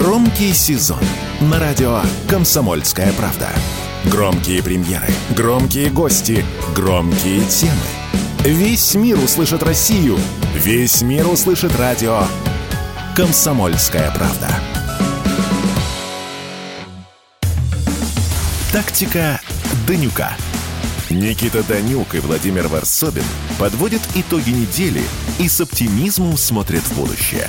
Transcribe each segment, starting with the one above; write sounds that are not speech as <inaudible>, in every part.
Громкий сезон на радио «Комсомольская правда». Громкие премьеры, громкие гости, громкие темы. Весь мир услышит Россию. Весь мир услышит радио «Комсомольская правда». Тактика Данюка. Никита Данюк и Владимир Варсобин подводят итоги недели и с оптимизмом смотрят в будущее.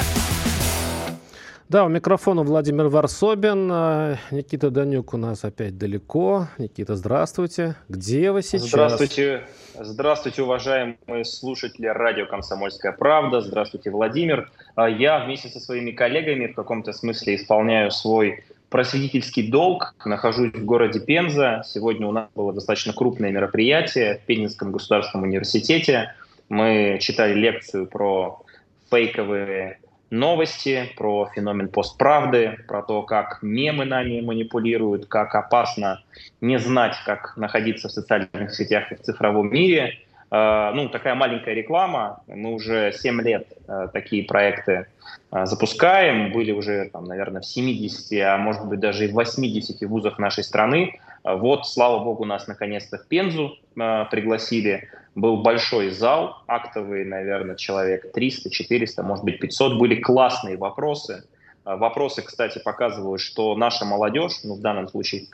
Да, у микрофона Владимир Варсобин. Э, Никита Данюк у нас опять далеко. Никита, здравствуйте. Где вы сейчас? Здравствуйте. Здравствуйте, уважаемые слушатели радио «Комсомольская правда». Здравствуйте, Владимир. Э, я вместе со своими коллегами в каком-то смысле исполняю свой просветительский долг. Нахожусь в городе Пенза. Сегодня у нас было достаточно крупное мероприятие в Пензенском государственном университете. Мы читали лекцию про фейковые новости, про феномен постправды, про то, как мемы нами манипулируют, как опасно не знать, как находиться в социальных сетях и в цифровом мире. Э, ну, такая маленькая реклама. Мы уже 7 лет э, такие проекты э, запускаем. Были уже, там, наверное, в 70, а может быть даже и в 80 вузах нашей страны. Вот, слава богу, нас наконец-то в Пензу пригласили. Был большой зал, актовый, наверное, человек 300, 400, может быть, 500. Были классные вопросы. Вопросы, кстати, показывают, что наша молодежь, ну, в данном случае в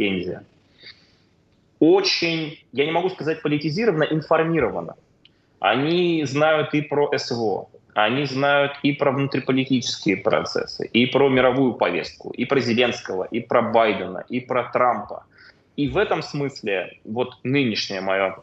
очень, я не могу сказать политизированно, информировано. Они знают и про СВО, они знают и про внутриполитические процессы, и про мировую повестку, и президентского, и про Байдена, и про Трампа. И в этом смысле вот нынешнее мое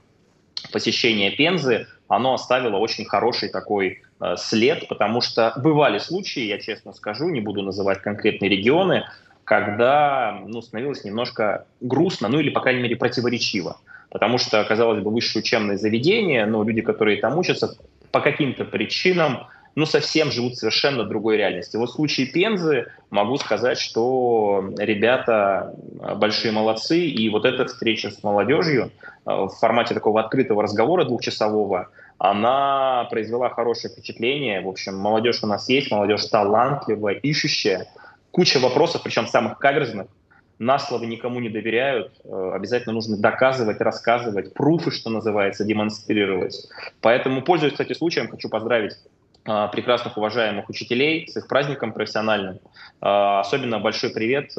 посещение Пензы, оно оставило очень хороший такой э, след, потому что бывали случаи, я честно скажу, не буду называть конкретные регионы, когда ну, становилось немножко грустно, ну или, по крайней мере, противоречиво. Потому что, казалось бы, высшее учебное заведение, но люди, которые там учатся, по каким-то причинам ну, совсем живут в совершенно другой реальности. Вот в случае Пензы могу сказать, что ребята большие молодцы, и вот эта встреча с молодежью э, в формате такого открытого разговора двухчасового, она произвела хорошее впечатление. В общем, молодежь у нас есть, молодежь талантливая, ищущая, куча вопросов, причем самых каверзных. На слово никому не доверяют. Э, обязательно нужно доказывать, рассказывать, пруфы, что называется, демонстрировать. Поэтому, пользуясь, кстати, случаем, хочу поздравить прекрасных, уважаемых учителей с их праздником профессиональным. Э, особенно большой привет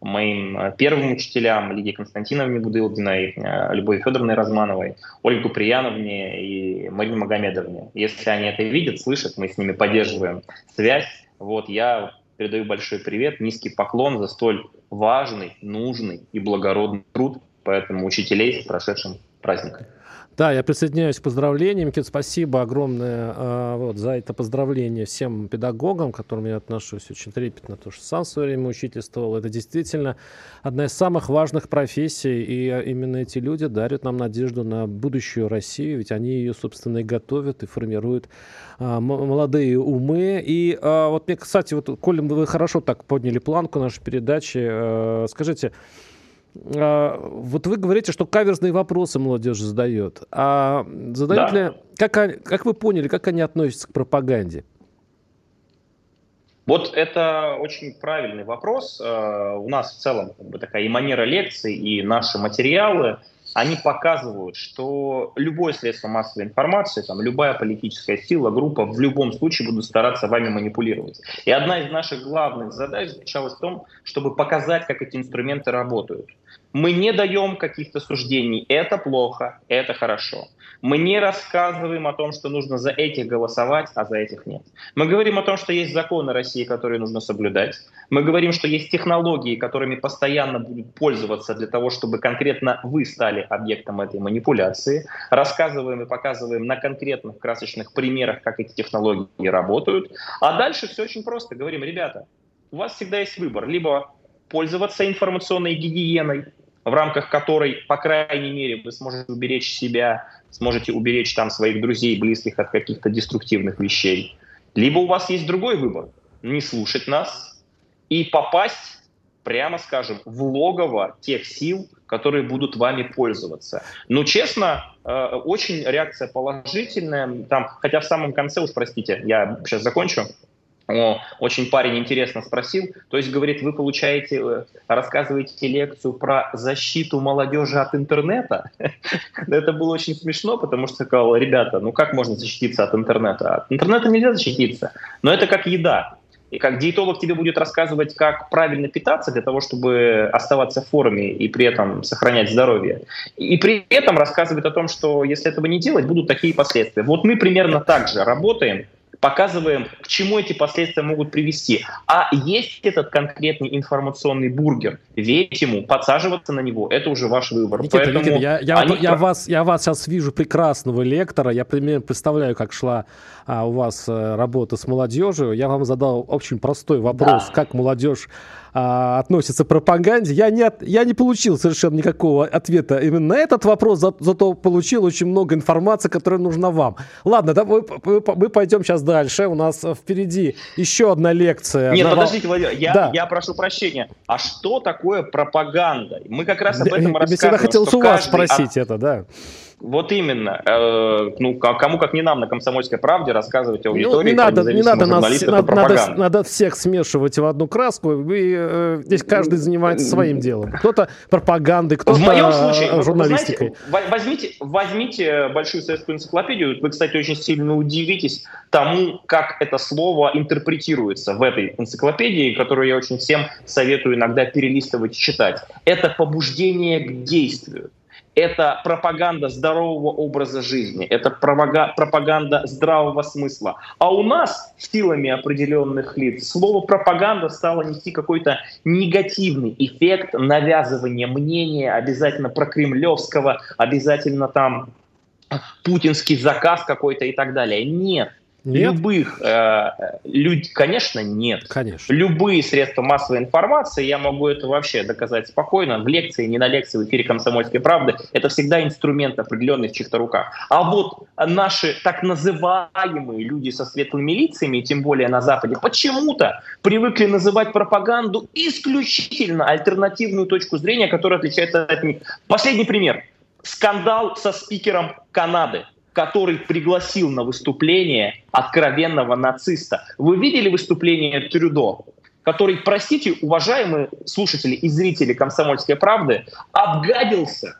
моим первым учителям, Лидии Константиновне Будылдиной, Любови Федоровне Размановой, Ольгу Прияновне и Марине Магомедовне. Если они это видят, слышат, мы с ними поддерживаем связь. Вот я передаю большой привет, низкий поклон за столь важный, нужный и благородный труд. Поэтому учителей с прошедшим праздником. Да, я присоединяюсь к поздравлениям. Кит, спасибо огромное э, вот, за это поздравление всем педагогам, к которым я отношусь очень трепетно, то что сам в свое время учительствовал. Это действительно одна из самых важных профессий, и именно эти люди дарят нам надежду на будущую Россию, ведь они ее, собственно, и готовят, и формируют э, молодые умы. И вот мне, кстати, вот, Коля, вы хорошо так подняли планку нашей передачи. Э, скажите, а, вот вы говорите, что каверзные вопросы молодежь задает. А задают да. ли, как, как вы поняли, как они относятся к пропаганде? Вот это очень правильный вопрос. А, у нас в целом как бы, такая и манера лекций, и наши материалы – они показывают, что любое средство массовой информации, там, любая политическая сила, группа в любом случае будут стараться вами манипулировать. И одна из наших главных задач заключалась в том, чтобы показать, как эти инструменты работают. Мы не даем каких-то суждений, это плохо, это хорошо. Мы не рассказываем о том, что нужно за этих голосовать, а за этих нет. Мы говорим о том, что есть законы России, которые нужно соблюдать. Мы говорим, что есть технологии, которыми постоянно будут пользоваться для того, чтобы конкретно вы стали объектом этой манипуляции. Рассказываем и показываем на конкретных красочных примерах, как эти технологии работают. А дальше все очень просто. Говорим, ребята, у вас всегда есть выбор. Либо пользоваться информационной гигиеной, в рамках которой, по крайней мере, вы сможете уберечь себя, сможете уберечь там своих друзей, близких от каких-то деструктивных вещей. Либо у вас есть другой выбор – не слушать нас и попасть, прямо скажем, в логово тех сил, которые будут вами пользоваться. Но, честно, э, очень реакция положительная. Там, хотя в самом конце, уж простите, я сейчас закончу, очень парень интересно спросил. То есть, говорит, вы получаете, э, рассказываете лекцию про защиту молодежи от интернета. <laughs> Это было очень смешно, потому что сказал, ребята, ну как можно защититься от интернета? От интернета нельзя защититься, но это как еда. И как диетолог тебе будет рассказывать, как правильно питаться для того, чтобы оставаться в форме и при этом сохранять здоровье. И при этом рассказывает о том, что если этого не делать, будут такие последствия. Вот мы примерно так же работаем показываем, к чему эти последствия могут привести. А есть этот конкретный информационный бургер, верить ему, подсаживаться на него, это уже ваш выбор. Никита, Поэтому Никита я, я, они... я, вас, я вас сейчас вижу прекрасного лектора, я примерно представляю, как шла а, у вас а, работа с молодежью. Я вам задал очень простой вопрос, да. как молодежь а, относится к пропаганде. Я не, от, я не получил совершенно никакого ответа именно на этот вопрос, за, зато получил очень много информации, которая нужна вам. Ладно, да, мы, мы, мы пойдем сейчас дальше. У нас впереди еще одна лекция. Нет, на... подождите, Владимир, я, да. я прошу прощения. А что такое пропаганда? Мы как раз об этом рассказываем. Я хотел у вас спросить от... это, да. Вот именно. Э, ну, кому как не нам на «Комсомольской правде» рассказывать аудитории ну, не надо, не надо, нас, надо, надо, надо всех смешивать в одну краску. Вы, э, здесь каждый занимается своим делом. Кто-то пропагандой, кто-то в моем случае, журналистикой. Знаете, возьмите, возьмите большую советскую энциклопедию. Вы, кстати, очень сильно удивитесь тому, как это слово интерпретируется в этой энциклопедии, которую я очень всем советую иногда перелистывать и читать. Это побуждение к действию это пропаганда здорового образа жизни, это пропаганда здравого смысла. А у нас силами определенных лиц слово пропаганда стало нести какой-то негативный эффект навязывания мнения, обязательно про кремлевского, обязательно там путинский заказ какой-то и так далее. Нет. Нет? Любых, э, люд... конечно, нет. Конечно. Любые средства массовой информации, я могу это вообще доказать спокойно, в лекции, не на лекции, в эфире «Комсомольской правды», это всегда инструмент определенный в чьих-то руках. А вот наши так называемые люди со светлыми лицами, тем более на Западе, почему-то привыкли называть пропаганду исключительно альтернативную точку зрения, которая отличается от них. Последний пример. Скандал со спикером Канады который пригласил на выступление откровенного нациста. Вы видели выступление Трюдо? который, простите, уважаемые слушатели и зрители «Комсомольской правды», обгадился.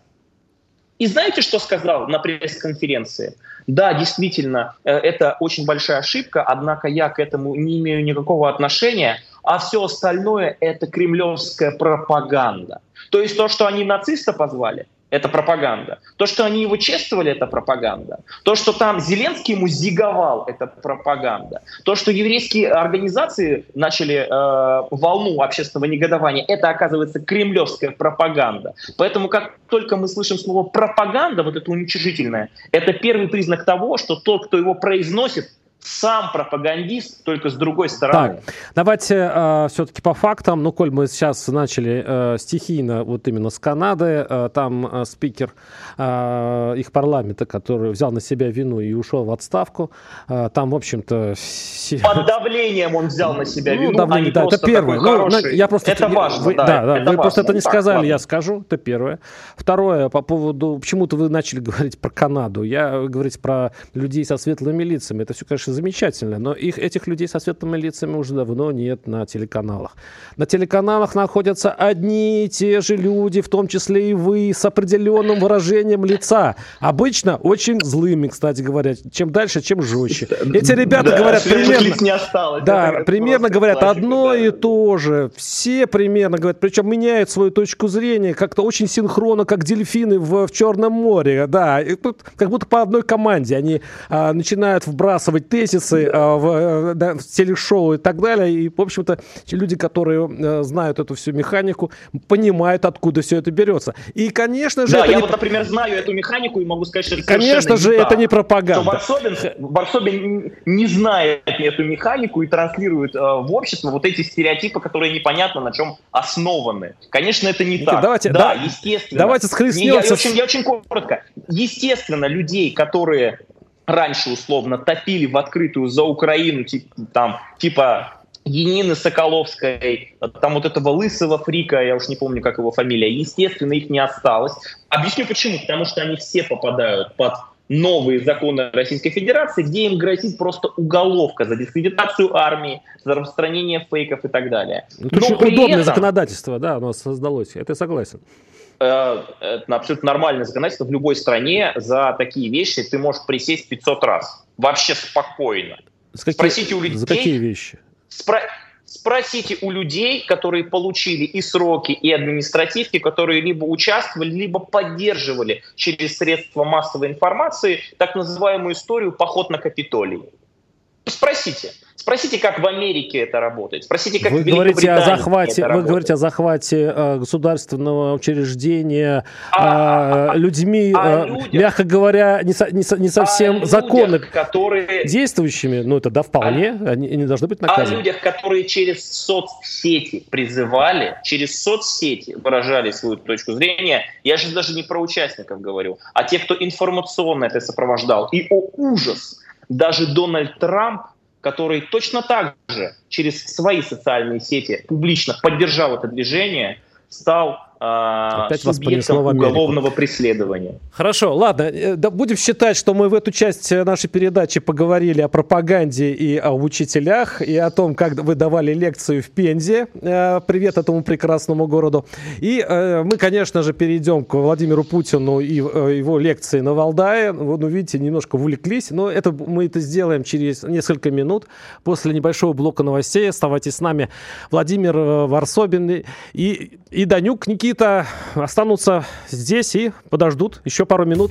И знаете, что сказал на пресс-конференции? Да, действительно, э, это очень большая ошибка, однако я к этому не имею никакого отношения, а все остальное — это кремлевская пропаганда. То есть то, что они нациста позвали, это пропаганда. То, что они его чествовали, это пропаганда. То, что там Зеленский ему зиговал, это пропаганда. То, что еврейские организации начали э, волну общественного негодования, это, оказывается, кремлевская пропаганда. Поэтому как только мы слышим слово пропаганда, вот это уничижительное, это первый признак того, что тот, кто его произносит, сам пропагандист, только с другой стороны. Так, давайте э, все-таки по фактам. Ну, коль мы сейчас начали э, стихийно вот именно с Канады, э, там э, спикер э, их парламента, который взял на себя вину и ушел в отставку, э, там, в общем-то... Все... Под давлением он взял на себя ну, вину, давление, а да, это первое. Ну, я просто, это важно, вы, да, да, это вы важно. просто это не так, сказали, ладно. я скажу, это первое. Второе, по поводу... Почему-то вы начали <laughs> говорить про Канаду. Я говорить про людей со светлыми лицами. Это все, конечно, замечательно, но их, этих людей со светлыми лицами уже давно нет на телеканалах. На телеканалах находятся одни и те же люди, в том числе и вы, с определенным выражением лица. Обычно очень злыми, кстати говоря. Чем дальше, чем жестче. Эти ребята да, говорят примерно... не осталось. Да, примерно говорят классика, одно да. и то же. Все примерно говорят, причем меняют свою точку зрения как-то очень синхронно, как дельфины в, в Черном море. Да, и тут как будто по одной команде они а, начинают вбрасывать ты тезисы э, в, э, да, в телешоу и так далее. И, в общем-то, люди, которые э, знают эту всю механику, понимают, откуда все это берется. И, конечно же... Да, я не... вот, например, знаю эту механику и могу сказать, что это Конечно же, это не пропаганда. Варсобин, Варсобин не знает эту механику и транслирует э, в общество вот эти стереотипы, которые непонятно на чем основаны. Конечно, это не так. Давайте, да, да, естественно. Давайте схлестнемся. Не, я, я, очень, я очень коротко. Естественно, людей, которые раньше условно топили в открытую за Украину, типа, там, типа Янины Соколовской, там вот этого лысого фрика, я уж не помню, как его фамилия, естественно, их не осталось. Объясню почему. Потому что они все попадают под новые законы Российской Федерации, где им грозит просто уголовка за дискредитацию армии, за распространение фейков и так далее. Ну, это очень удобное этом, законодательство, да, оно создалось, это я согласен. Э, это абсолютно нормальное законодательство в любой стране. За такие вещи ты можешь присесть 500 раз. Вообще спокойно. За какие, Спросите у людей... За какие вещи? Спро... Спросите у людей, которые получили и сроки, и административки, которые либо участвовали, либо поддерживали через средства массовой информации так называемую историю «Поход на Капитолий». Спросите. Спросите, как в Америке это работает. Спросите, как вы в говорите о захвате, Вы говорите о захвате э, государственного учреждения а, э, людьми, э, людях, мягко говоря, не, со, не, не совсем законно которые, действующими. Ну, это да, вполне. О, они не должны быть наказаны. О людях, которые через соцсети призывали, через соцсети выражали свою точку зрения. Я же даже не про участников говорю, а те, кто информационно это сопровождал. И, о ужас, даже Дональд Трамп который точно так же через свои социальные сети публично поддержал это движение, стал Опять субъектом уголовного преследования. Хорошо, ладно, э, да, будем считать, что мы в эту часть э, нашей передачи поговорили о пропаганде и о учителях, и о том, как вы давали лекцию в Пензе. Э, привет этому прекрасному городу. И мы, конечно же, перейдем к Владимиру Путину и его лекции на Валдае. Вот, ну, видите, немножко увлеклись, но это, мы это сделаем через несколько минут после небольшого блока новостей. Оставайтесь с нами. Владимир Варсобин и, и Данюк Никита Никита останутся здесь и подождут еще пару минут.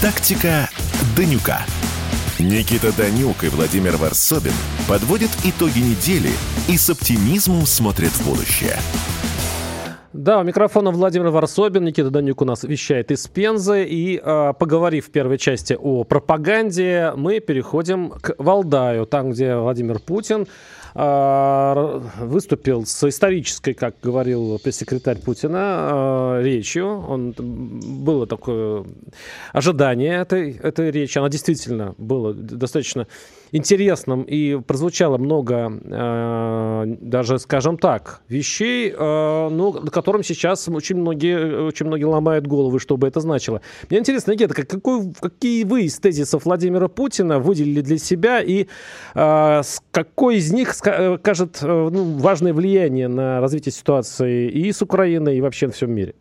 Тактика Данюка. Никита Данюк и Владимир Варсобин подводят итоги недели и с оптимизмом смотрят в будущее. Да, у микрофона Владимир Варсобин, Никита Данюк у нас вещает из Пензы. И э, поговорив в первой части о пропаганде, мы переходим к Валдаю, там, где Владимир Путин выступил с исторической, как говорил пресс-секретарь Путина, а, речью. Он, было такое ожидание этой, этой речи. Она действительно была достаточно интересным и прозвучало много, э, даже, скажем так, вещей, э, ну, на котором сейчас очень многие, очень многие ломают головы, что бы это значило. Мне интересно, Никита, какой, какие вы из тезисов Владимира Путина выделили для себя и э, какой из них скажет э, ну, важное влияние на развитие ситуации и с Украиной, и вообще в всем мире?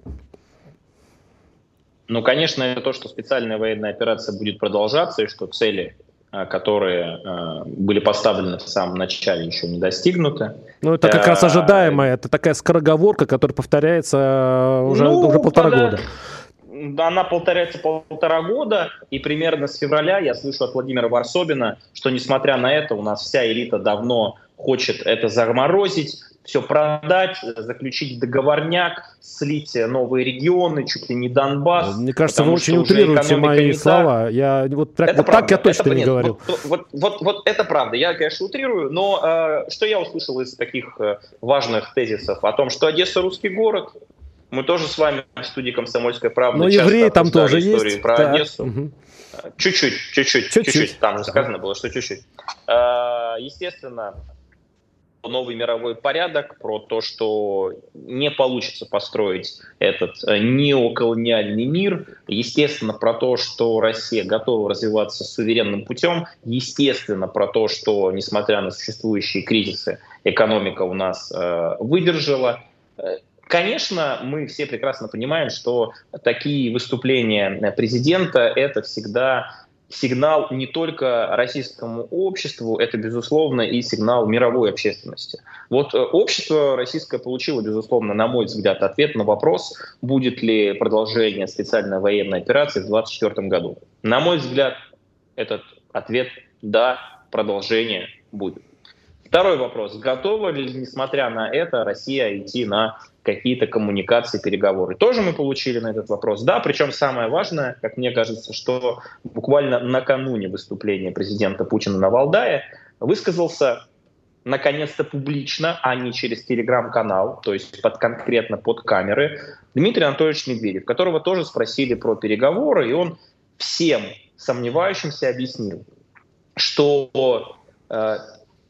Ну, конечно, это то, что специальная военная операция будет продолжаться, и что цели Э, которые э, были поставлены в самом начале, еще не достигнуты. Ну, это как раз э, ожидаемое, это такая скороговорка, которая повторяется уже, ну, уже полтора когда... года. Она повторяется полтора года, и примерно с февраля я слышу от Владимира Варсобина, что несмотря на это у нас вся элита давно хочет это заморозить, все продать, заключить договорняк, слить новые регионы, чуть ли не Донбасс. Мне кажется, вы очень утрируете мои слова. Я, вот так, вот так я точно это, не нет, говорил. Вот, вот, вот, вот это правда. Я, конечно, утрирую, но э, что я услышал из таких э, важных тезисов? О том, что Одесса русский город, мы тоже с вами в студии «Комсомольская правда» Но евреи там тоже есть. про так. Одессу. Угу. Чуть-чуть, чуть-чуть, чуть-чуть. Там сказано было, что чуть-чуть. Э, естественно, новый мировой порядок, про то, что не получится построить этот э, неоколониальный мир, естественно, про то, что Россия готова развиваться суверенным путем, естественно, про то, что, несмотря на существующие кризисы, экономика у нас э, выдержала. Э, конечно, мы все прекрасно понимаем, что такие выступления президента — это всегда сигнал не только российскому обществу, это, безусловно, и сигнал мировой общественности. Вот э, общество российское получило, безусловно, на мой взгляд, ответ на вопрос, будет ли продолжение специальной военной операции в 2024 году. На мой взгляд, этот ответ – да, продолжение будет. Второй вопрос. Готова ли, несмотря на это, Россия идти на какие-то коммуникации, переговоры? Тоже мы получили на этот вопрос. Да, причем самое важное, как мне кажется, что буквально накануне выступления президента Путина на Валдае высказался наконец-то публично, а не через телеграм-канал, то есть под, конкретно под камеры, Дмитрий Анатольевич Медведев, которого тоже спросили про переговоры, и он всем сомневающимся объяснил, что э,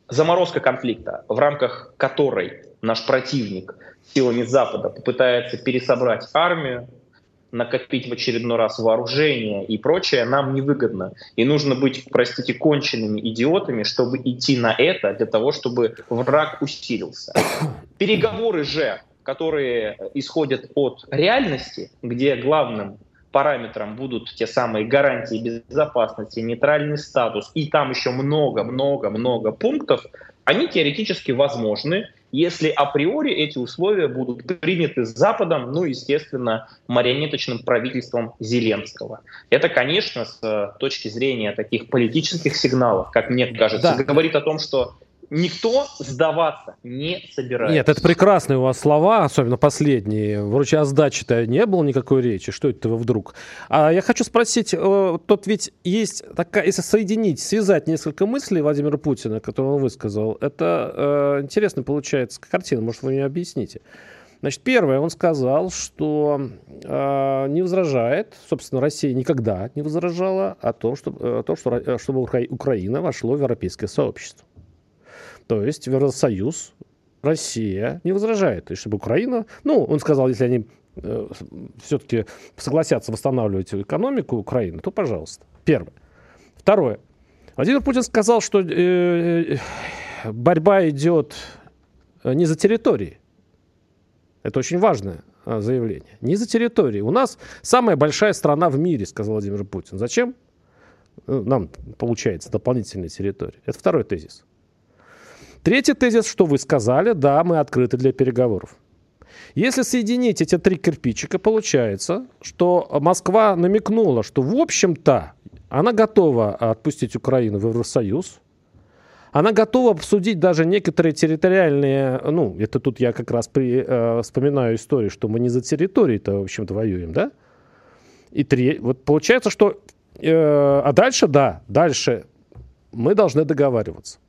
заморозка конфликта, в рамках которой наш противник силами Запада попытается пересобрать армию, накопить в очередной раз вооружение и прочее, нам невыгодно. И нужно быть, простите, конченными идиотами, чтобы идти на это, для того, чтобы враг усилился. Переговоры же, которые исходят от реальности, где главным параметрам будут те самые гарантии безопасности, нейтральный статус, и там еще много-много-много пунктов, они теоретически возможны, если априори эти условия будут приняты Западом, ну, естественно, марионеточным правительством Зеленского. Это, конечно, с точки зрения таких политических сигналов, как мне кажется, да. говорит о том, что Никто сдаваться не собирается. Нет, это прекрасные у вас слова, особенно последние. Вроде о сдаче-то не было никакой речи. Что это вы вдруг? А я хочу спросить, э, тут ведь есть такая, если соединить, связать несколько мыслей Владимира Путина, которые он высказал, это э, интересно получается картина. Может, вы мне объясните? Значит, первое, он сказал, что э, не возражает, собственно, Россия никогда не возражала о том, что, о том, что, э, чтобы Украина вошла в европейское сообщество. То есть Евросоюз Россия не возражает. И чтобы Украина... Ну, он сказал, если они э, все-таки согласятся восстанавливать экономику Украины, то пожалуйста. Первое. Второе. Владимир Путин сказал, что э, э борьба идет э, не за территории. Это очень важное э, заявление. Не за территории. У нас самая большая страна в мире, сказал Владимир Путин. Зачем? Нам, получается, дополнительная территория. Это второй тезис. Третий тезис, что вы сказали, да, мы открыты для переговоров. Если соединить эти три кирпичика, получается, что Москва намекнула, что в общем-то она готова отпустить Украину в Евросоюз, она готова обсудить даже некоторые территориальные, ну, это тут я как раз при, э, вспоминаю историю, что мы не за территории-то, в общем-то, воюем, да? И три, вот получается, что, э, а дальше, да, дальше мы должны договариваться.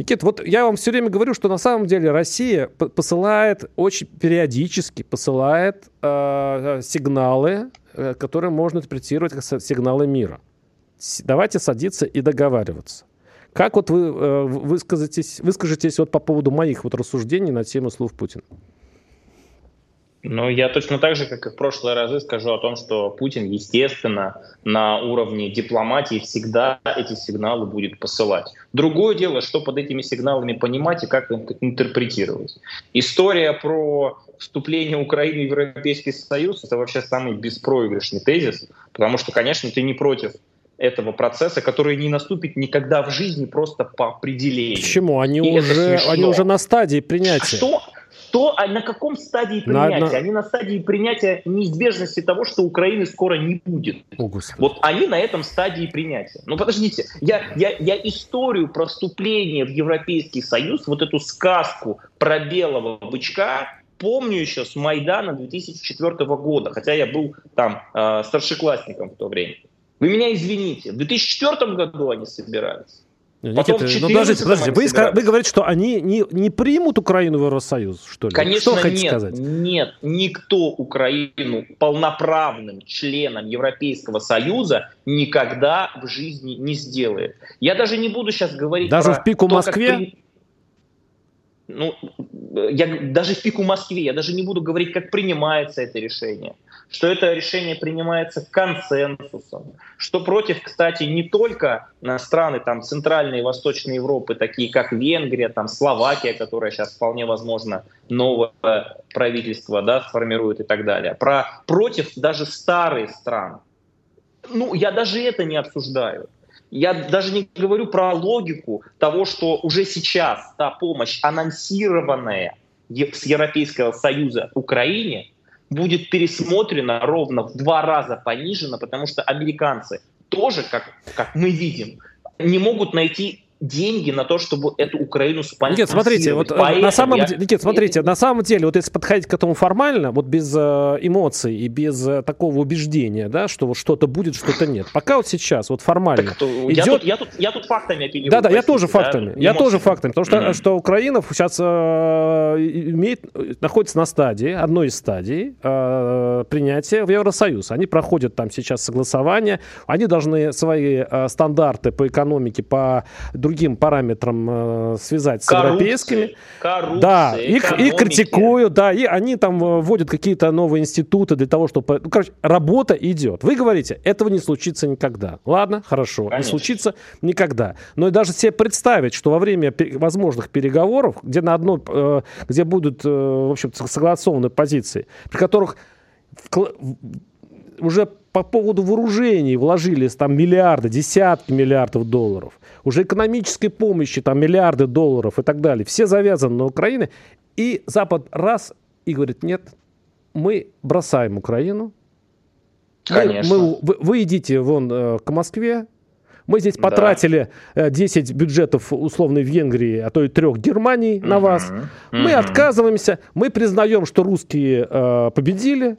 Никит, вот я вам все время говорю, что на самом деле Россия посылает очень периодически посылает э, сигналы, э, которые можно интерпретировать как сигналы мира. Давайте садиться и договариваться. Как вот вы э, высказитесь, выскажетесь вот по поводу моих вот рассуждений на тему слов Путина? Ну, я точно так же, как и в прошлые разы, скажу о том, что Путин, естественно, на уровне дипломатии всегда эти сигналы будет посылать. Другое дело, что под этими сигналами понимать и как их интерпретировать. История про вступление Украины в Европейский Союз — это вообще самый беспроигрышный тезис, потому что, конечно, ты не против этого процесса, который не наступит никогда в жизни просто по определению. Почему? Они, уже, они уже на стадии принятия. Что? То а на каком стадии принятия? На, на... Они на стадии принятия неизбежности того, что Украины скоро не будет. О, вот они на этом стадии принятия. Ну подождите, я, я, я историю про вступление в Европейский Союз, вот эту сказку про белого бычка, помню еще с Майдана 2004 года, хотя я был там э, старшеклассником в то время. Вы меня извините, в 2004 году они собирались. Никита, ну подождите, подождите. Вы, вы говорите, что они не, не примут Украину в Евросоюз, что ли? Конечно, что нет. Сказать? Нет, никто Украину полноправным членом Европейского Союза никогда в жизни не сделает. Я даже не буду сейчас говорить Даже в пику то, Москве? При... Ну, я даже в пику Москве, я даже не буду говорить, как принимается это решение что это решение принимается консенсусом, что против, кстати, не только страны там, Центральной и Восточной Европы, такие как Венгрия, там, Словакия, которая сейчас вполне возможно новое правительство да, сформирует и так далее, про, против даже старые страны. Ну, я даже это не обсуждаю. Я даже не говорю про логику того, что уже сейчас та помощь, анонсированная с Европейского Союза Украине, будет пересмотрена ровно в два раза понижена, потому что американцы тоже, как, как мы видим, не могут найти деньги на то, чтобы эту Украину спонсировать. Нет, смотрите, вот э, Поэтому на самом я... деле, Никит, смотрите, на самом деле, вот если подходить к этому формально, вот без э, эмоций и без э, такого убеждения, да, что вот что-то будет, что-то нет. Пока вот сейчас, вот формально так, идет... Я тут, я тут, я тут фактами апеллирую. Да, да, я тоже фактами. Да? Я тоже фактами, потому что, mm-hmm. что Украина сейчас э, имеет, находится на стадии, одной из стадий э, принятия в Евросоюз. Они проходят там сейчас согласование, они должны свои э, стандарты по экономике, по другим параметрам э, связать с коррупции, европейскими. Коррупция, да, их, их критикуют, да, и они там э, вводят какие-то новые институты для того, чтобы... Ну, короче, работа идет. Вы говорите, этого не случится никогда. Ладно, хорошо, Конечно. не случится никогда. Но и даже себе представить, что во время возможных переговоров, где на одной, э, где будут, в общем согласованы позиции, при которых уже по поводу вооружений вложились там миллиарды, десятки миллиардов долларов. Уже экономической помощи там миллиарды долларов и так далее. Все завязаны на Украину. И Запад раз и говорит, нет, мы бросаем Украину. Конечно. Мы, вы, вы идите вон э, к Москве, мы здесь потратили да. 10 бюджетов условной Венгрии, а то и трех Германии на вас. Мы отказываемся, мы признаем, что русские э, победили,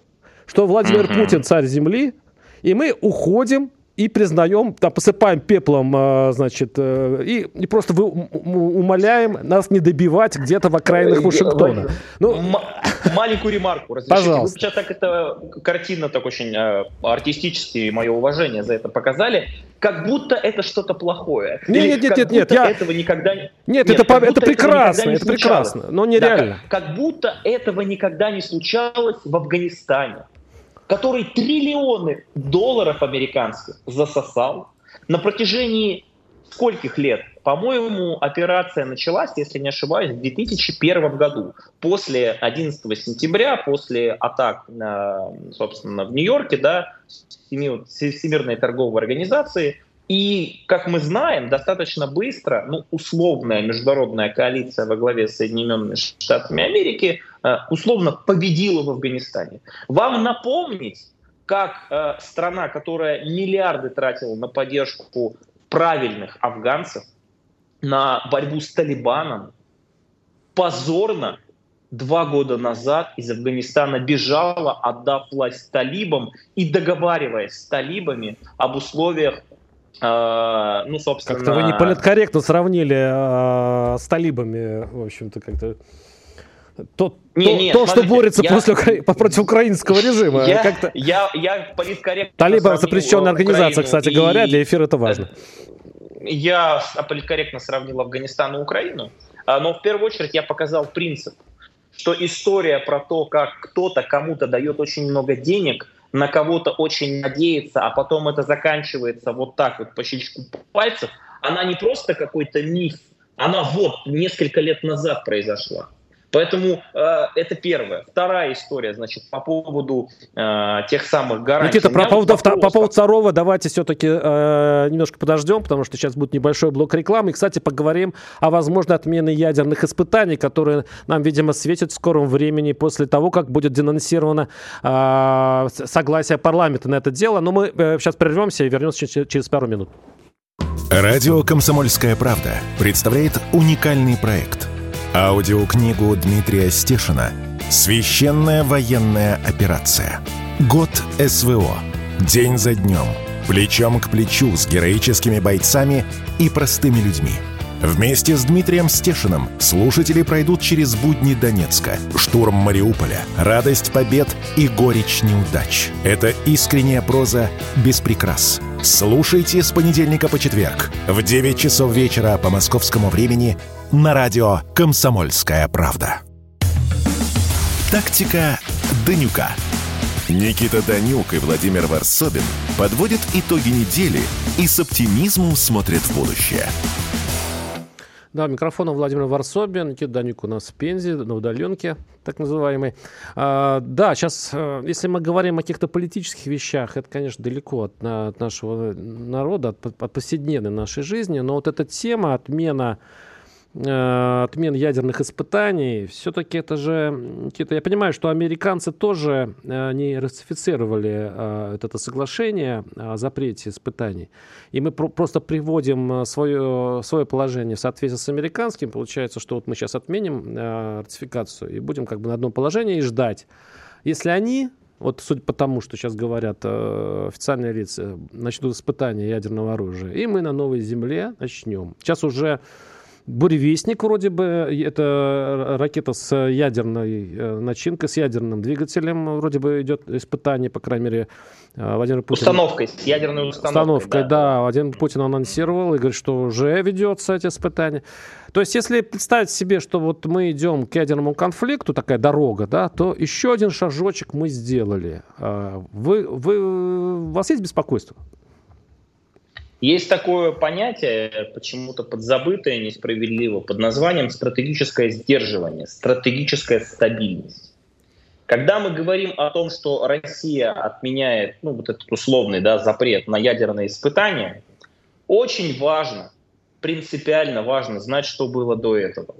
что Владимир Путин царь земли, и мы уходим и признаем, да, посыпаем пеплом, а, значит, э, и, и просто вы, умоляем нас не добивать где-то в окраинах Вашингтона. Ну, М- маленькую ремарку разрешите. Пожалуйста. Вы сейчас так это картина так очень э, артистически, мое уважение за это показали, как будто это что-то плохое. Нет, нет, нет, нет, я... этого никогда нет, нет, это, это прекрасно, это прекрасно, но нереально. Да, как, как будто этого никогда не случалось в Афганистане который триллионы долларов американских засосал на протяжении скольких лет? По-моему, операция началась, если не ошибаюсь, в 2001 году, после 11 сентября, после атак, на, собственно, в Нью-Йорке, да, Всемирной торговой организации, и, как мы знаем, достаточно быстро, ну, условная международная коалиция во главе с Соединенными Штатами Америки э, условно победила в Афганистане. Вам напомнить, как э, страна, которая миллиарды тратила на поддержку правильных афганцев, на борьбу с Талибаном, позорно два года назад из Афганистана бежала, отдав власть талибам и договариваясь с талибами об условиях а, ну, собственно... Как-то вы не политкорректно сравнили а, с талибами, в общем-то, как-то... То, не, то, не, то смотрите, что борется я, после, против украинского режима. Я, как-то... я, я политкорректно Талибы запрещенная организация, кстати и... говоря, для эфира это важно. Я политкорректно сравнил Афганистан и Украину, а, но в первую очередь я показал принцип, что история про то, как кто-то кому-то дает очень много денег – на кого-то очень надеется, а потом это заканчивается вот так вот по щелчку пальцев, она не просто какой-то миф, она вот несколько лет назад произошла. Поэтому э, это первое. Вторая история, значит, по поводу э, тех самых гарантий. Никита, про поводу, по поводу второго давайте все-таки э, немножко подождем, потому что сейчас будет небольшой блок рекламы. И, кстати, поговорим о возможной отмене ядерных испытаний, которые нам, видимо, светят в скором времени после того, как будет денонсировано э, согласие парламента на это дело. Но мы э, сейчас прервемся и вернемся через, через пару минут. Радио «Комсомольская правда» представляет уникальный проект – Аудиокнигу Дмитрия Стешина «Священная военная операция. Год СВО. День за днем. Плечом к плечу с героическими бойцами и простыми людьми». Вместе с Дмитрием Стешиным слушатели пройдут через будни Донецка, штурм Мариуполя, радость побед и горечь неудач. Это искренняя проза без прикрас. Слушайте с понедельника по четверг в 9 часов вечера по московскому времени на радио «Комсомольская правда». Тактика Данюка. Никита Данюк и Владимир Варсобин подводят итоги недели и с оптимизмом смотрят в будущее. Да, микрофон Владимир Варсобин, Никита Данюк у нас в Пензе, на удаленке, так называемый. А, да, сейчас, э, если мы говорим о каких-то политических вещах, это, конечно, далеко от, от нашего народа, от, от повседневной нашей жизни, но вот эта тема отмена э, отмен ядерных испытаний, все-таки это же, я понимаю, что американцы тоже э, не ратифицировали э, это соглашение о запрете испытаний. И мы про- просто приводим свое, свое положение в соответствии с американским. Получается, что вот мы сейчас отменим ратификацию и будем как бы на одном положении и ждать. Если они вот судя по тому, что сейчас говорят э, официальные лица, начнут испытания ядерного оружия, и мы на новой земле начнем. Сейчас уже Буревестник вроде бы, это ракета с ядерной э, начинкой, с ядерным двигателем, вроде бы идет испытание, по крайней мере, э, Владимир Путин... Установкой, с ядерной установкой. Установкой, да. да. Владимир Путин анонсировал и говорит, что уже ведется эти испытания. То есть, если представить себе, что вот мы идем к ядерному конфликту, такая дорога, да, то еще один шажочек мы сделали. А, вы, вы, у вас есть беспокойство? Есть такое понятие, почему-то подзабытое, несправедливо, под названием стратегическое сдерживание, стратегическая стабильность. Когда мы говорим о том, что Россия отменяет ну, вот этот условный да, запрет на ядерные испытания, очень важно, принципиально важно знать, что было до этого.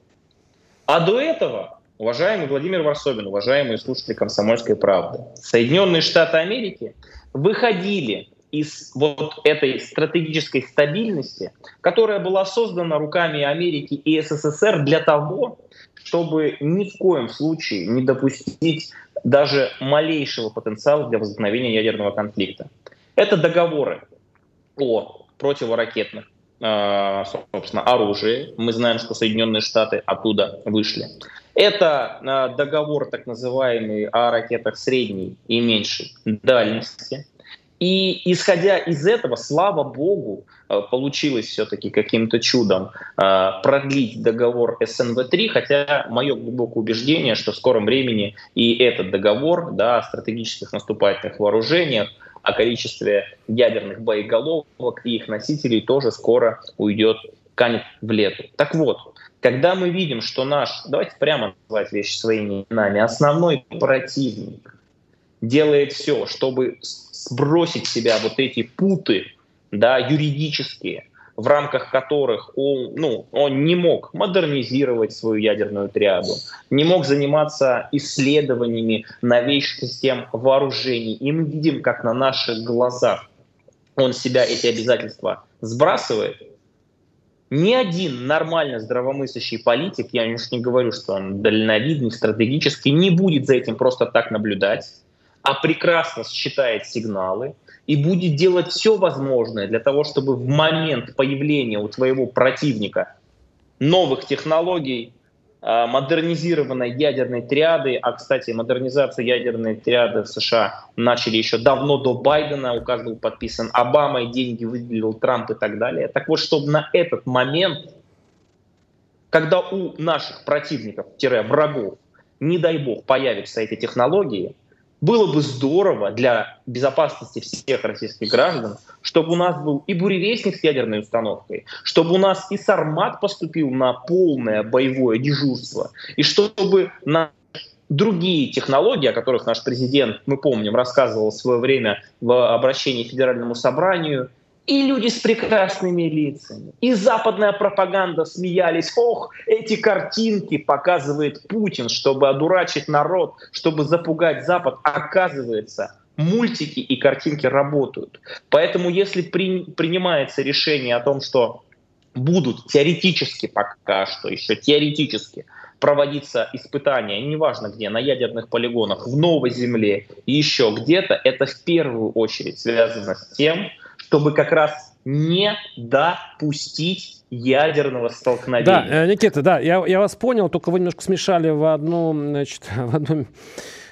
А до этого, уважаемый Владимир Варсобин, уважаемые слушатели «Комсомольской правды», Соединенные Штаты Америки выходили из вот этой стратегической стабильности, которая была создана руками Америки и СССР для того, чтобы ни в коем случае не допустить даже малейшего потенциала для возникновения ядерного конфликта. Это договоры о противоракетных э, собственно, оружии. Мы знаем, что Соединенные Штаты оттуда вышли. Это э, договор так называемый о ракетах средней и меньшей дальности. И исходя из этого, слава богу, э, получилось все-таки каким-то чудом э, продлить договор СНВ-3, хотя мое глубокое убеждение, что в скором времени и этот договор да, о стратегических наступательных вооружениях, о количестве ядерных боеголовок и их носителей тоже скоро уйдет, канет в лету. Так вот, когда мы видим, что наш, давайте прямо называть вещи своими именами, основной противник делает все, чтобы сбросить с себя вот эти путы да, юридические, в рамках которых он, ну, он не мог модернизировать свою ядерную триаду, не мог заниматься исследованиями новейших систем вооружений. И мы видим, как на наших глазах он себя эти обязательства сбрасывает. Ни один нормально здравомыслящий политик, я уж не говорю, что он дальновидный, стратегический, не будет за этим просто так наблюдать а прекрасно считает сигналы и будет делать все возможное для того, чтобы в момент появления у твоего противника новых технологий, а, модернизированной ядерной триады, а, кстати, модернизация ядерной триады в США начали еще давно до Байдена, у каждого подписан Обама, и деньги выделил Трамп и так далее. Так вот, чтобы на этот момент, когда у наших противников-врагов, не дай бог, появятся эти технологии, было бы здорово для безопасности всех российских граждан, чтобы у нас был и буревестник с ядерной установкой, чтобы у нас и Сармат поступил на полное боевое дежурство, и чтобы на другие технологии, о которых наш президент, мы помним, рассказывал в свое время в обращении к Федеральному собранию – и люди с прекрасными лицами. И западная пропаганда смеялись. Ох, эти картинки показывает Путин, чтобы одурачить народ, чтобы запугать Запад. Оказывается, мультики и картинки работают. Поэтому если при, принимается решение о том, что будут теоретически пока что, еще теоретически, проводиться испытания, неважно где, на ядерных полигонах, в Новой Земле и еще где-то, это в первую очередь связано с тем, чтобы как раз не допустить ядерного столкновения. Да, э, Никита, да, я, я вас понял, только вы немножко смешали в одну, значит, <laughs> в одну,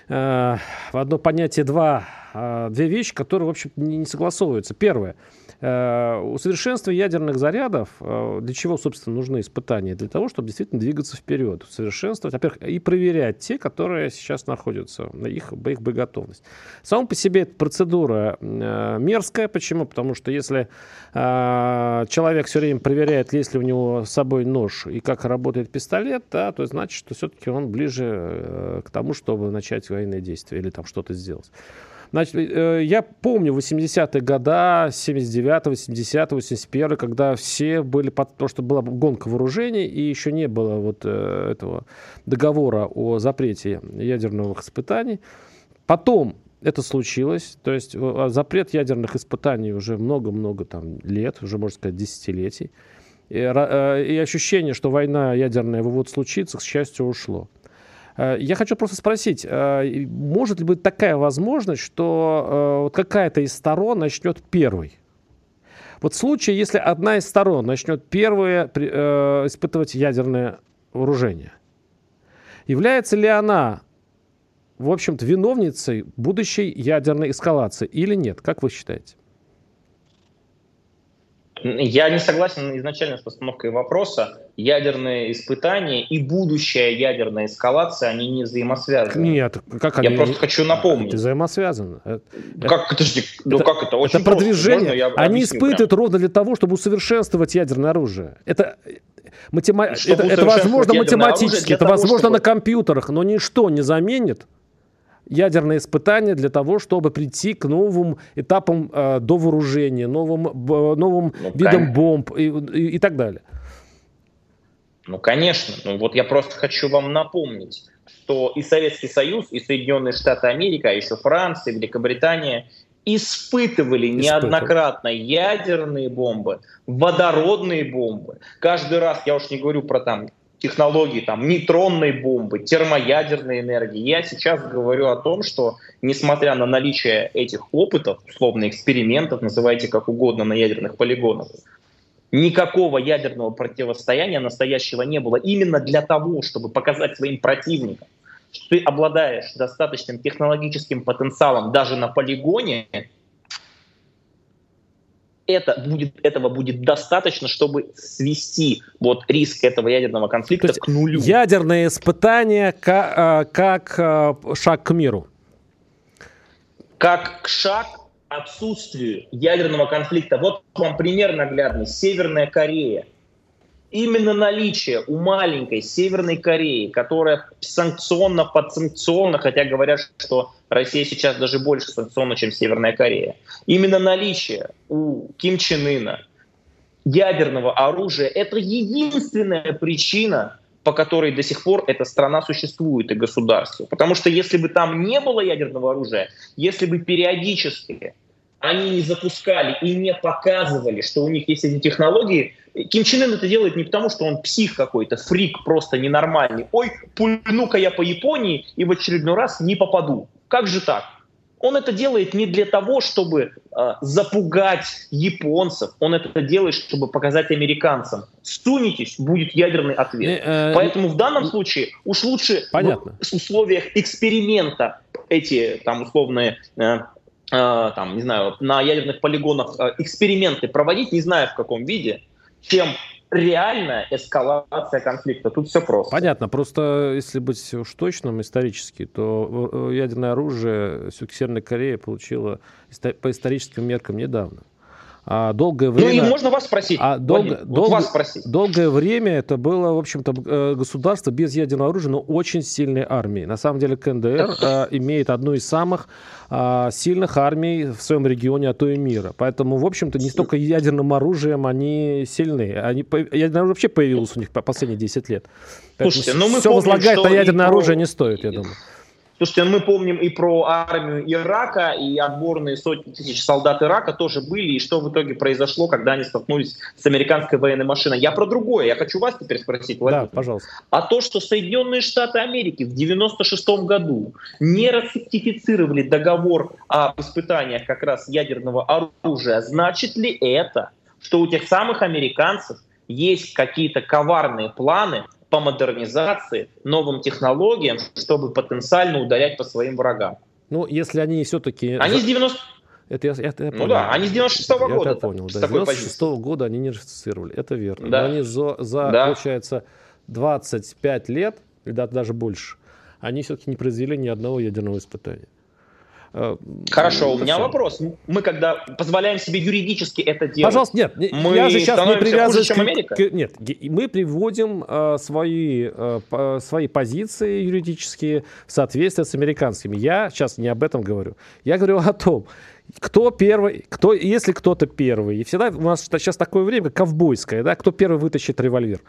э, в одно понятие два, э, две вещи, которые, в общем, не, не согласовываются. Первое – усовершенствование ядерных зарядов, э, для чего, собственно, нужны испытания? Для того, чтобы действительно двигаться вперед, усовершенствовать, во-первых, и проверять те, которые сейчас находятся, их, их боеготовность. Сам по себе эта процедура э, мерзкая. Почему? Потому что если человек все время проверяет, есть ли у него с собой нож и как работает пистолет, да, то значит, что все-таки он ближе к тому, чтобы начать военные действия или там что-то сделать. Значит, э, я помню 80-е года, 79 80 81 когда все были то, что была гонка вооружений, и еще не было вот э, этого договора о запрете ядерных испытаний. Потом это случилось, то есть э, запрет ядерных испытаний уже много-много там лет, уже можно сказать десятилетий. И, и ощущение, что война ядерная вот случится, к счастью, ушло. Э, я хочу просто спросить, э, может ли быть такая возможность, что э, какая-то из сторон начнет первой? Вот в случае, если одна из сторон начнет первая испытывать ядерное вооружение, является ли она, в общем-то, виновницей будущей ядерной эскалации или нет? Как вы считаете? Я не согласен изначально с постановкой вопроса. Ядерные испытания и будущая ядерная эскалация, они не взаимосвязаны. Нет, как они? Я просто хочу напомнить. Это взаимосвязаны. Как, подожди, ну это, как это? Очень это продвижение. Можно, они испытывают прям? ровно для того, чтобы усовершенствовать ядерное оружие. Это Матема... Это, это возможно математически, это того, возможно чтобы... на компьютерах, но ничто не заменит ядерные испытания для того, чтобы прийти к новым этапам э, до вооружения, новым, э, новым ну, видам бомб и, и, и так далее. Ну, конечно. Ну, вот я просто хочу вам напомнить, что и Советский Союз, и Соединенные Штаты Америки, а еще Франция, Великобритания испытывали неоднократно ядерные бомбы, водородные бомбы. Каждый раз, я уж не говорю про там технологии там, нейтронной бомбы, термоядерной энергии. Я сейчас говорю о том, что несмотря на наличие этих опытов, условно экспериментов, называйте как угодно на ядерных полигонах, никакого ядерного противостояния настоящего не было. Именно для того, чтобы показать своим противникам, что ты обладаешь достаточным технологическим потенциалом даже на полигоне, это будет, этого будет достаточно, чтобы свести вот риск этого ядерного конфликта к нулю. Ядерное испытание как, а, как а, шаг к миру. Как шаг к отсутствию ядерного конфликта. Вот вам пример наглядный. Северная Корея – именно наличие у маленькой Северной Кореи, которая санкционно, подсанкционно, хотя говорят, что Россия сейчас даже больше санкционна, чем Северная Корея, именно наличие у Ким Чен Ына ядерного оружия – это единственная причина, по которой до сих пор эта страна существует и государство. Потому что если бы там не было ядерного оружия, если бы периодически они не запускали и не показывали, что у них есть эти технологии, Ким Чен Ын это делает не потому, что он псих какой-то, фрик просто ненормальный. Ой, пульну-ка я по Японии и в очередной раз не попаду. Как же так? Он это делает не для того, чтобы э, запугать японцев. Он это делает, чтобы показать американцам. Сунетесь, будет ядерный ответ. Э, э, Поэтому в данном случае уж лучше понятно. в условиях эксперимента эти там условные э, Э, там, не знаю, на ядерных полигонах э, эксперименты проводить, не знаю в каком виде, чем реальная эскалация конфликта. Тут все просто. Понятно. Просто если быть уж точным исторически, то э, ядерное оружие Северная Корея получила по историческим меркам недавно. А долгое время... Ну и можно вас спросить. А долго, Владимир, долго, вот вас спросить. Долгое время это было, в общем-то, э, государство без ядерного оружия, но очень сильной армией. На самом деле КНДР э, имеет одну из самых э, сильных армий в своем регионе, а то и мира. Поэтому, в общем-то, не столько ядерным оружием они сильны. Они, ядерное оружие вообще появилось у них по последние 10 лет. Поэтому Слушайте, ну мы все помним, возлагать на ядерное оружие не стоит, я думаю. Слушайте, мы помним и про армию Ирака, и отборные сотни тысяч солдат Ирака тоже были, и что в итоге произошло, когда они столкнулись с американской военной машиной. Я про другое, я хочу вас теперь спросить, Владимир. Да, пожалуйста. А то, что Соединенные Штаты Америки в 96 году не ратифицировали договор об испытаниях как раз ядерного оружия, значит ли это, что у тех самых американцев есть какие-то коварные планы по модернизации, новым технологиям, чтобы потенциально ударять по своим врагам. Ну, если они все-таки... Они с 90... Это я, это я понял. Ну да, они с 96 -го года. Я это понял. Да, с 96 -го года они не ратифицировали. Это верно. Да. Но они за, за да. получается, 25 лет, или даже больше, они все-таки не произвели ни одного ядерного испытания. Э, Хорошо, у меня все. вопрос. Мы когда позволяем себе юридически это делать, Пожалуйста, нет, мы я же сейчас не привязываюсь хуже, Америка? К, нет, мы приводим э, свои, э, свои позиции юридические в соответствии с американскими. Я сейчас не об этом говорю. Я говорю о том, кто первый, кто, если кто-то первый, и всегда у нас сейчас такое время, ковбойское, да, кто первый вытащит револьвер.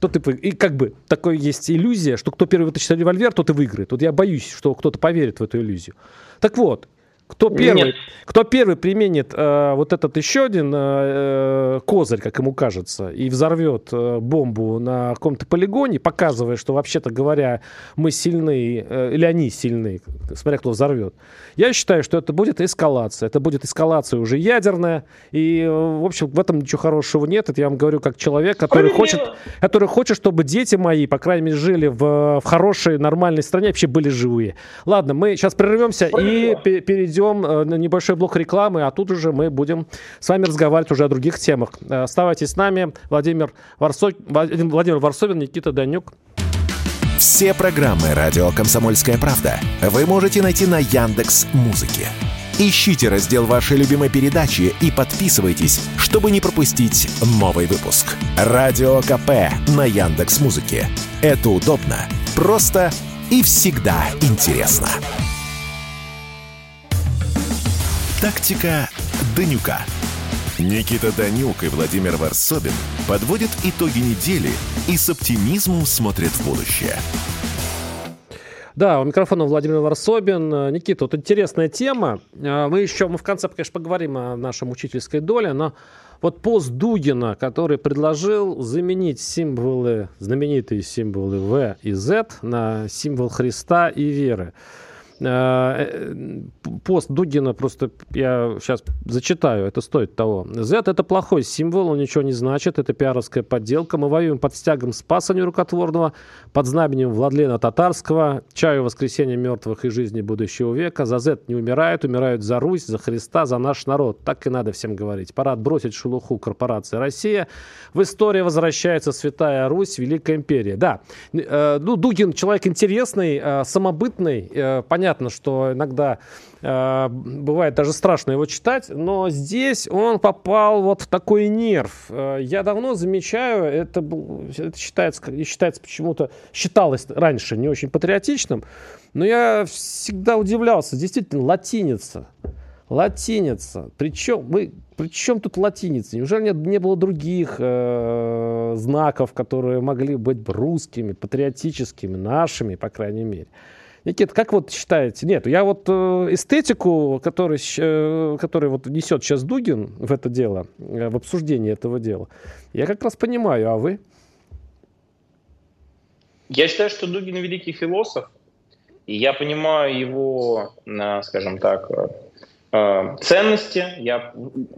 Тот и, и как бы такое есть иллюзия, что кто первый вытащит револьвер, тот и выиграет. Вот я боюсь, что кто-то поверит в эту иллюзию. Так вот, кто первый, кто первый применит э, вот этот еще один э, э, козырь, как ему кажется, и взорвет э, бомбу на каком-то полигоне, показывая, что вообще-то говоря, мы сильны, э, или они сильны, смотря кто взорвет, я считаю, что это будет эскалация. Это будет эскалация уже ядерная. И, э, в общем, в этом ничего хорошего нет. Это я вам говорю как человек, который хочет, который хочет, чтобы дети мои, по крайней мере, жили в, в хорошей, нормальной стране, вообще были живые. Ладно, мы сейчас прервемся и перейдем перейдем э, на небольшой блок рекламы, а тут уже мы будем с вами разговаривать уже о других темах. Э, оставайтесь с нами. Владимир, Варсо... Владимир Варсовин, Никита Данюк. Все программы «Радио Комсомольская правда» вы можете найти на Яндекс Музыке. Ищите раздел вашей любимой передачи и подписывайтесь, чтобы не пропустить новый выпуск. Радио КП на Яндекс Музыке. Это удобно, просто и всегда интересно. Тактика Данюка. Никита Данюк и Владимир Варсобин подводят итоги недели и с оптимизмом смотрят в будущее. Да, у микрофона Владимир Варсобин. Никита, вот интересная тема. А, мы еще, мы в конце, конечно, поговорим о нашем учительской доле, но вот пост Дугина, который предложил заменить символы, знаменитые символы В и Z на символ Христа и веры. Э, э, пост Дугина просто я сейчас зачитаю, это стоит того. Z это плохой символ, он ничего не значит, это пиаровская подделка. Мы воюем под стягом Спаса Нерукотворного, под знаменем Владлена Татарского, чаю воскресения мертвых и жизни будущего века. За Z не умирают, умирают за Русь, за Христа, за наш народ. Так и надо всем говорить. Пора отбросить шелуху корпорации Россия. В истории возвращается Святая Русь, Великая империя. Да, э, ну, Дугин человек интересный, самобытный, понятно, понятно, что иногда э, бывает даже страшно его читать, но здесь он попал вот в такой нерв. Э, я давно замечаю, это, это считается, считается почему-то, считалось раньше не очень патриотичным, но я всегда удивлялся, действительно, латиница. Латиница. Причем, мы, причем тут латиница? Неужели не, не было других э, знаков, которые могли быть русскими, патриотическими, нашими, по крайней мере? Никит, как вот считаете? Нет, я вот э, эстетику, который, э, который вот несет сейчас Дугин в это дело, э, в обсуждении этого дела, я как раз понимаю, а вы? Я считаю, что Дугин великий философ, и я понимаю его, скажем так, ценности. Я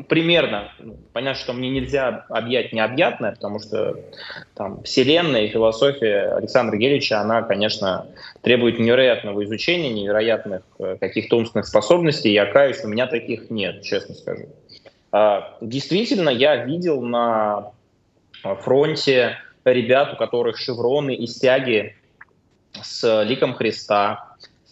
примерно, ну, понятно, что мне нельзя объять необъятное, потому что там вселенная и философия Александра Гелича, она, конечно, требует невероятного изучения, невероятных э, каких-то умственных способностей. Я каюсь, у меня таких нет, честно скажу. А, действительно, я видел на фронте ребят, у которых шевроны и стяги с ликом Христа,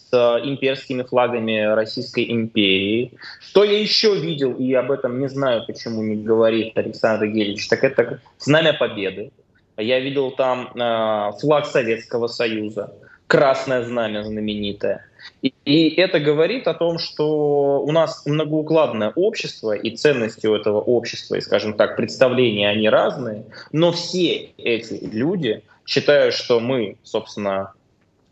с имперскими флагами Российской империи. Что я еще видел, и об этом не знаю, почему не говорит Александр Гелич, так это Знамя Победы. Я видел там э, флаг Советского Союза, красное знамя знаменитое. И, и это говорит о том, что у нас многоукладное общество, и ценности у этого общества, и, скажем так, представления, они разные, но все эти люди считают, что мы, собственно,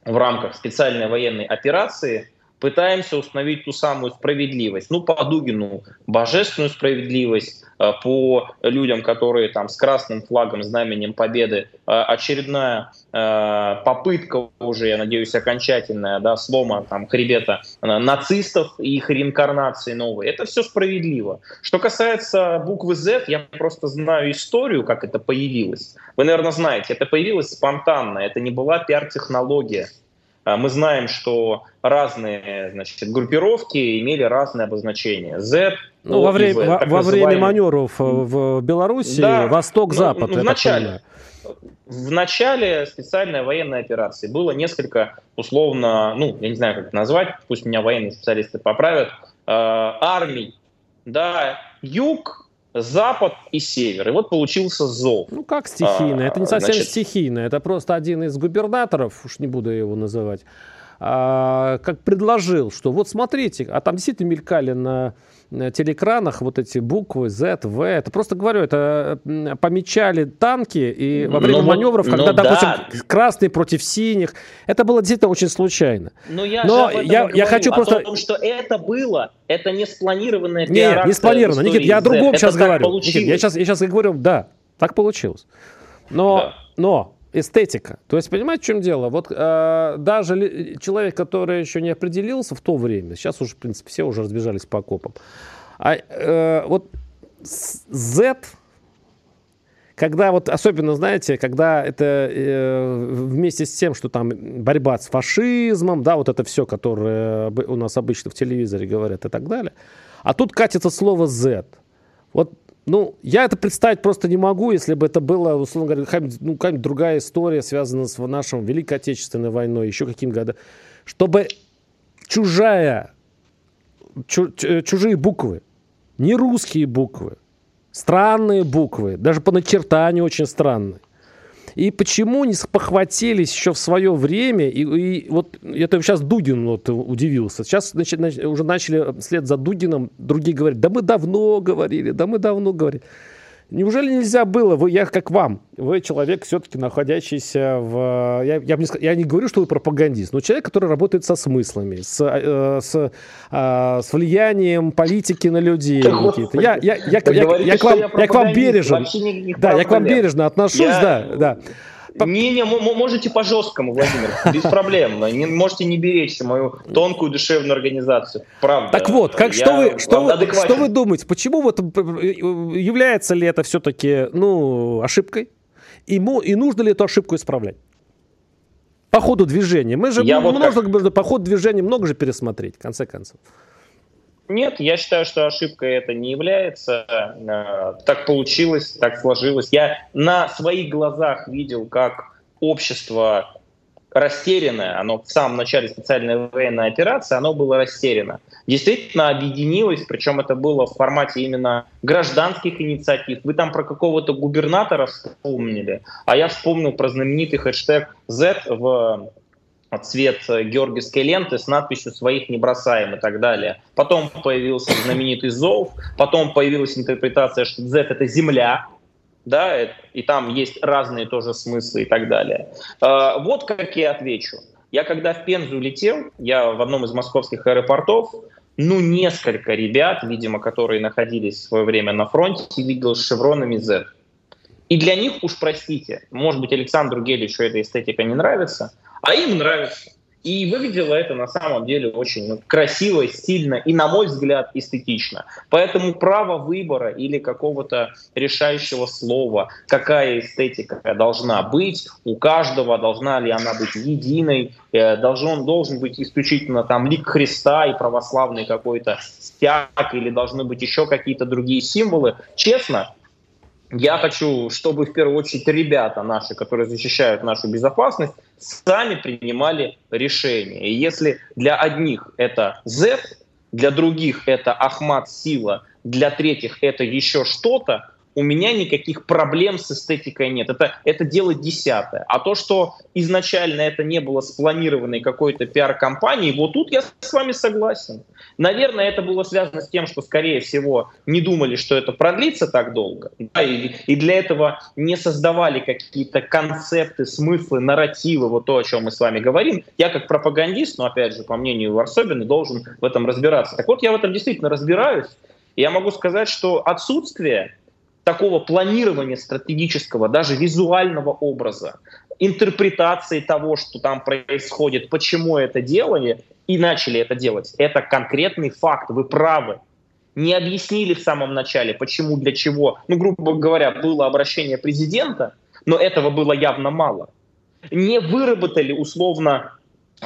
в рамках специальной военной операции пытаемся установить ту самую справедливость. Ну, по Дугину божественную справедливость, э, по людям, которые там с красным флагом, знаменем победы, э, очередная э, попытка уже, я надеюсь, окончательная, да, слома там хребета нацистов и их реинкарнации новой. Это все справедливо. Что касается буквы Z, я просто знаю историю, как это появилось. Вы, наверное, знаете, это появилось спонтанно, это не была пиар-технология. А, мы знаем, что разные значит, группировки имели разные обозначения. Z, ну, во время, во, во время маневров в Беларуси да, Восток-Запад. Ну, в начале, в начале специальной военной операции было несколько, условно, ну, я не знаю, как это назвать, пусть меня военные специалисты поправят, э, армий, да, юг, запад и север. И вот получился зов. Ну, как стихийно? А, это не совсем значит... стихийно. Это просто один из губернаторов, уж не буду его называть, а, как предложил, что вот смотрите, а там действительно мелькали на телеэкранах вот эти буквы Z, V. Это просто говорю, это помечали танки и во время ну, маневров, когда, ну, допустим, да. красные против синих. Это было действительно очень случайно. Но я, Но я, я хочу просто... Том, что это было, это не спланированное Нет, не спланировано. Никит, я о другом Z. сейчас это говорю. Никит, я сейчас, я сейчас говорю, да, так получилось. Но, да. но эстетика. То есть, понимаете, в чем дело? Вот э, даже человек, который еще не определился в то время, сейчас уже, в принципе, все уже разбежались по окопам, а э, вот Z, когда вот, особенно, знаете, когда это э, вместе с тем, что там борьба с фашизмом, да, вот это все, которое у нас обычно в телевизоре говорят и так далее, а тут катится слово Z. Вот ну, я это представить просто не могу, если бы это была, условно говоря, какая-нибудь, ну, какая другая история, связанная с нашей Великой Отечественной войной, еще каким-то годом. Чтобы чужая, чу, чужие буквы, не русские буквы, странные буквы, даже по начертанию очень странные, и почему не спохватились еще в свое время, и, и вот это сейчас Дудин вот удивился. Сейчас значит, уже начали вслед за Дудином другие говорить, да мы давно говорили, да мы давно говорили. Неужели нельзя было, вы, я как вам, вы человек все-таки находящийся в... Я, я, не, я не говорю, что вы пропагандист, но человек, который работает со смыслами, с, э, с, э, с влиянием политики на людей. Никита. Я, я, я, я, я, я, к вам, я к вам бережен. Да, я к вам бережно отношусь, я... да, да. Не-не, можете по-жесткому, Владимир, без проблем. Не, можете не беречь мою тонкую душевную организацию. Правда. Так вот, как, что, вы, что, вы, что вы думаете, почему вот является ли это все-таки ну, ошибкой? И, и нужно ли эту ошибку исправлять? По ходу движения. Мы же я много, вот как... по ходу движения много же пересмотреть, в конце концов. Нет, я считаю, что ошибкой это не является. Э, так получилось, так сложилось. Я на своих глазах видел, как общество растерянное, оно в самом начале специальной военной операции, оно было растеряно. Действительно объединилось, причем это было в формате именно гражданских инициатив. Вы там про какого-то губернатора вспомнили, а я вспомнил про знаменитый хэштег Z в цвет георгиевской ленты с надписью «Своих не бросаем» и так далее. Потом появился знаменитый зов, потом появилась интерпретация, что Z — это земля, да, и там есть разные тоже смыслы и так далее. А, вот как я отвечу. Я когда в Пензу летел, я в одном из московских аэропортов, ну, несколько ребят, видимо, которые находились в свое время на фронте, видел с шевронами Z. И для них, уж простите, может быть, Александру Геличу эта эстетика не нравится, а им нравится. И выглядело это на самом деле очень ну, красиво, стильно и, на мой взгляд, эстетично. Поэтому право выбора или какого-то решающего слова, какая эстетика должна быть, у каждого должна ли она быть единой, э, должен, должен быть исключительно там лик Христа и православный какой-то стяг, или должны быть еще какие-то другие символы. Честно, я хочу, чтобы в первую очередь ребята наши, которые защищают нашу безопасность, сами принимали решения. И если для одних это Z, для других это Ахмат Сила, для третьих это еще что-то, у меня никаких проблем с эстетикой нет. Это, это дело десятое. А то, что изначально это не было спланированной какой-то пиар-компанией, вот тут я с вами согласен. Наверное, это было связано с тем, что, скорее всего, не думали, что это продлится так долго. Да, и, и для этого не создавали какие-то концепты, смыслы, нарративы, вот то, о чем мы с вами говорим. Я как пропагандист, но, опять же, по мнению Варсобина, должен в этом разбираться. Так вот, я в этом действительно разбираюсь. Я могу сказать, что отсутствие такого планирования стратегического, даже визуального образа, интерпретации того, что там происходит, почему это делали и начали это делать. Это конкретный факт, вы правы. Не объяснили в самом начале, почему, для чего. Ну, грубо говоря, было обращение президента, но этого было явно мало. Не выработали условно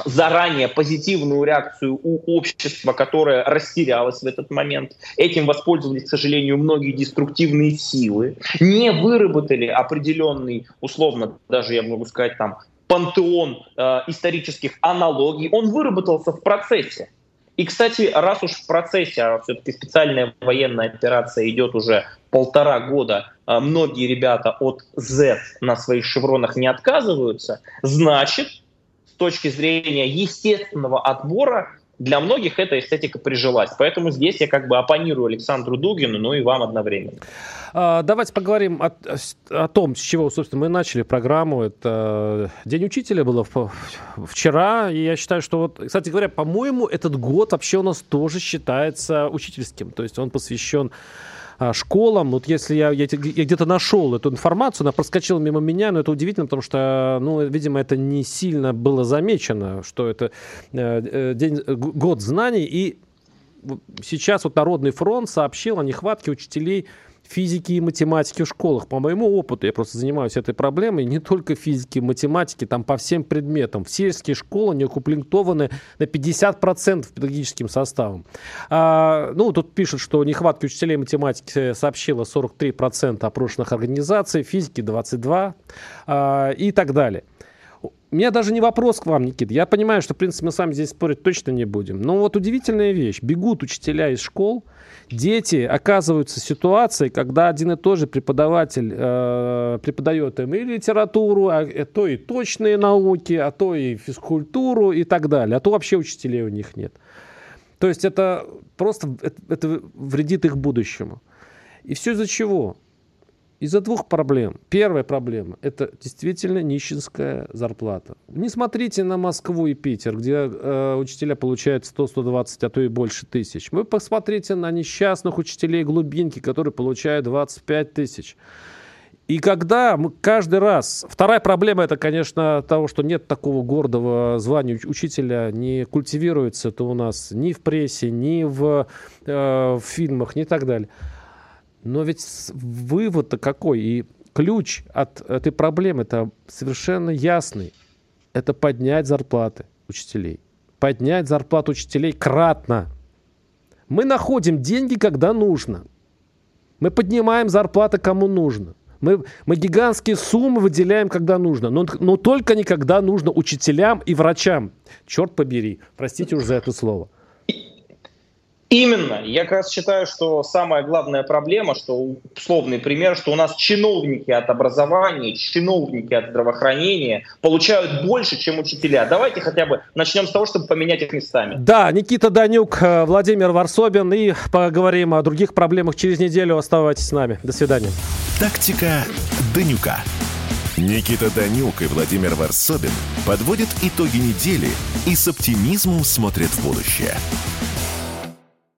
заранее позитивную реакцию у общества, которое растерялось в этот момент. Этим воспользовались, к сожалению, многие деструктивные силы. Не выработали определенный, условно, даже я могу сказать, там, пантеон э, исторических аналогий. Он выработался в процессе. И, кстати, раз уж в процессе, а все-таки специальная военная операция идет уже полтора года, а многие ребята от Z на своих шевронах не отказываются, значит, точки зрения естественного отбора, для многих эта эстетика прижилась. Поэтому здесь я как бы оппонирую Александру Дугину, ну и вам одновременно. А, давайте поговорим о, о том, с чего, собственно, мы начали программу. Это День учителя было вчера, и я считаю, что вот, кстати говоря, по-моему, этот год вообще у нас тоже считается учительским, то есть он посвящен школам. Вот если я, я, я где-то нашел эту информацию, она проскочила мимо меня, но это удивительно, потому что, ну, видимо, это не сильно было замечено, что это э, э день, год знаний. И сейчас вот Народный фронт сообщил о нехватке учителей физики и математики в школах. По моему опыту, я просто занимаюсь этой проблемой, не только физики и математики, там по всем предметам. В сельские школы не укомплектованы на 50% педагогическим составом. А, ну, тут пишут, что нехватки учителей математики сообщила 43% опрошенных организаций, физики 22% а, и так далее. У меня даже не вопрос к вам, Никита. Я понимаю, что, в принципе, мы с вами здесь спорить точно не будем. Но вот удивительная вещь. Бегут учителя из школ, дети оказываются в ситуации, когда один и тот же преподаватель э, преподает им и литературу, а э, то и точные науки, а то и физкультуру и так далее. А то вообще учителей у них нет. То есть это просто это, это вредит их будущему. И все из-за чего? Из-за двух проблем. Первая проблема – это действительно нищенская зарплата. Не смотрите на Москву и Питер, где э, учителя получают 100-120, а то и больше тысяч. Вы посмотрите на несчастных учителей глубинки, которые получают 25 тысяч. И когда мы каждый раз... Вторая проблема, это, конечно, того, что нет такого гордого звания учителя, не культивируется это у нас ни в прессе, ни в, э, в фильмах, ни так далее. Но ведь вывод-то какой? И ключ от этой проблемы это совершенно ясный. Это поднять зарплаты учителей. Поднять зарплату учителей кратно. Мы находим деньги, когда нужно. Мы поднимаем зарплаты, кому нужно. Мы, мы гигантские суммы выделяем, когда нужно. Но, но только не когда нужно учителям и врачам. Черт побери. Простите уже за это слово. Именно. Я как раз считаю, что самая главная проблема, что условный пример, что у нас чиновники от образования, чиновники от здравоохранения получают больше, чем учителя. Давайте хотя бы начнем с того, чтобы поменять их местами. Да, Никита Данюк, э, Владимир Варсобин и поговорим о других проблемах через неделю. Оставайтесь с нами. До свидания. Тактика Данюка. Никита Данюк и Владимир Варсобин подводят итоги недели и с оптимизмом смотрят в будущее.